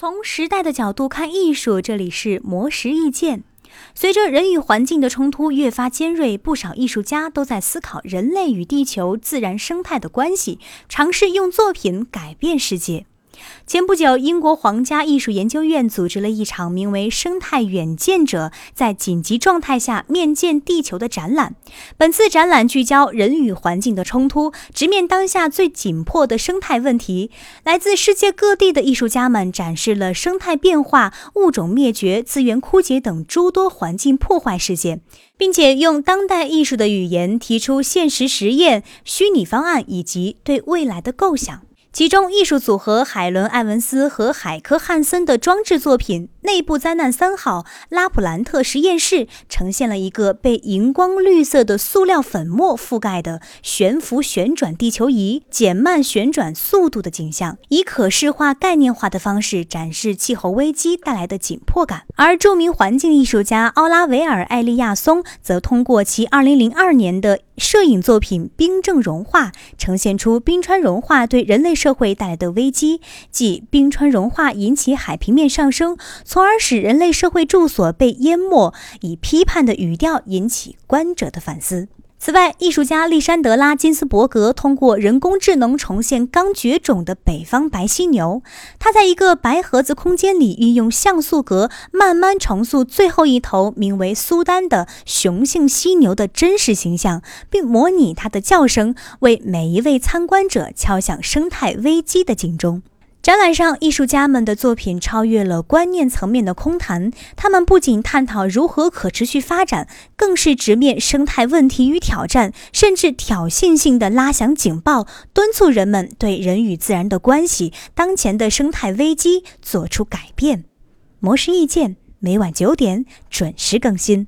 从时代的角度看艺术，这里是魔石意见。随着人与环境的冲突越发尖锐，不少艺术家都在思考人类与地球自然生态的关系，尝试用作品改变世界。前不久，英国皇家艺术研究院组织了一场名为“生态远见者”在紧急状态下面见地球的展览。本次展览聚焦人与环境的冲突，直面当下最紧迫的生态问题。来自世界各地的艺术家们展示了生态变化、物种灭绝、资源枯竭等诸多环境破坏事件，并且用当代艺术的语言提出现实实验、虚拟方案以及对未来的构想。其中，艺术组合海伦·艾文斯和海科·汉森的装置作品。内部灾难三号拉普兰特实验室呈现了一个被荧光绿色的塑料粉末覆盖的悬浮旋转地球仪减慢旋转速度的景象，以可视化、概念化的方式展示气候危机带来的紧迫感。而著名环境艺术家奥拉维尔·艾利亚松则通过其2002年的摄影作品《冰正融化》，呈现出冰川融化对人类社会带来的危机，即冰川融化引起海平面上升。从而使人类社会住所被淹没，以批判的语调引起观者的反思。此外，艺术家利山德拉·金斯伯格通过人工智能重现刚绝种的北方白犀牛。他在一个白盒子空间里运用像素格慢慢重塑最后一头名为苏丹的雄性犀牛的真实形象，并模拟它的叫声，为每一位参观者敲响生态危机的警钟。展览上，艺术家们的作品超越了观念层面的空谈，他们不仅探讨如何可持续发展，更是直面生态问题与挑战，甚至挑衅性的拉响警报，敦促人们对人与自然的关系、当前的生态危机做出改变。模式意见每晚九点准时更新。